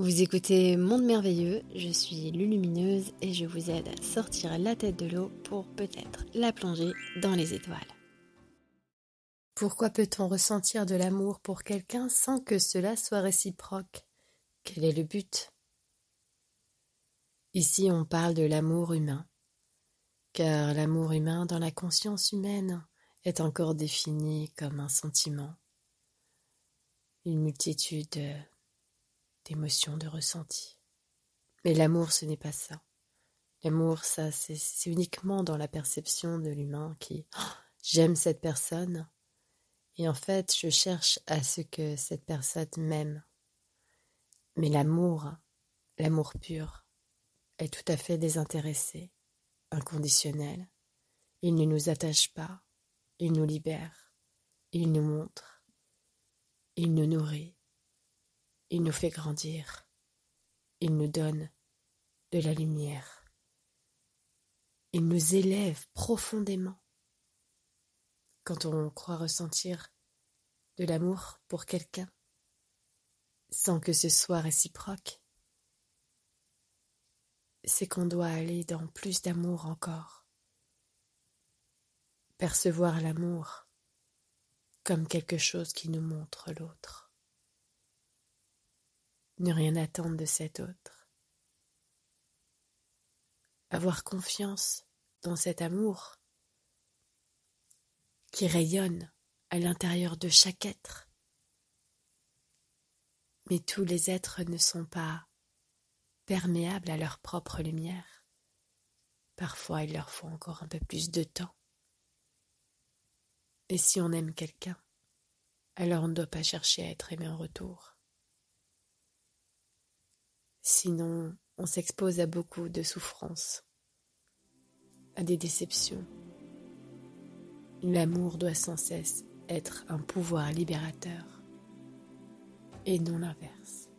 Vous écoutez Monde Merveilleux, je suis Lulumineuse et je vous aide à sortir la tête de l'eau pour peut-être la plonger dans les étoiles. Pourquoi peut-on ressentir de l'amour pour quelqu'un sans que cela soit réciproque? Quel est le but? Ici on parle de l'amour humain, car l'amour humain dans la conscience humaine est encore défini comme un sentiment, une multitude d'émotions, de ressentis. Mais l'amour, ce n'est pas ça. L'amour, ça, c'est uniquement dans la perception de l'humain qui oh, j'aime cette personne et en fait, je cherche à ce que cette personne m'aime. Mais l'amour, l'amour pur, est tout à fait désintéressé, inconditionnel. Il ne nous attache pas, il nous libère, il nous montre, il nous nourrit, il nous fait grandir, il nous donne de la lumière, il nous élève profondément. Quand on croit ressentir de l'amour pour quelqu'un, sans que ce soit réciproque, c'est qu'on doit aller dans plus d'amour encore. Percevoir l'amour comme quelque chose qui nous montre l'autre. Ne rien attendre de cet autre. Avoir confiance dans cet amour qui rayonne à l'intérieur de chaque être. Mais tous les êtres ne sont pas perméables à leur propre lumière. Parfois il leur faut encore un peu plus de temps. Et si on aime quelqu'un, alors on ne doit pas chercher à être aimé en retour. Sinon, on s'expose à beaucoup de souffrances, à des déceptions. L'amour doit sans cesse être un pouvoir libérateur et non l'inverse.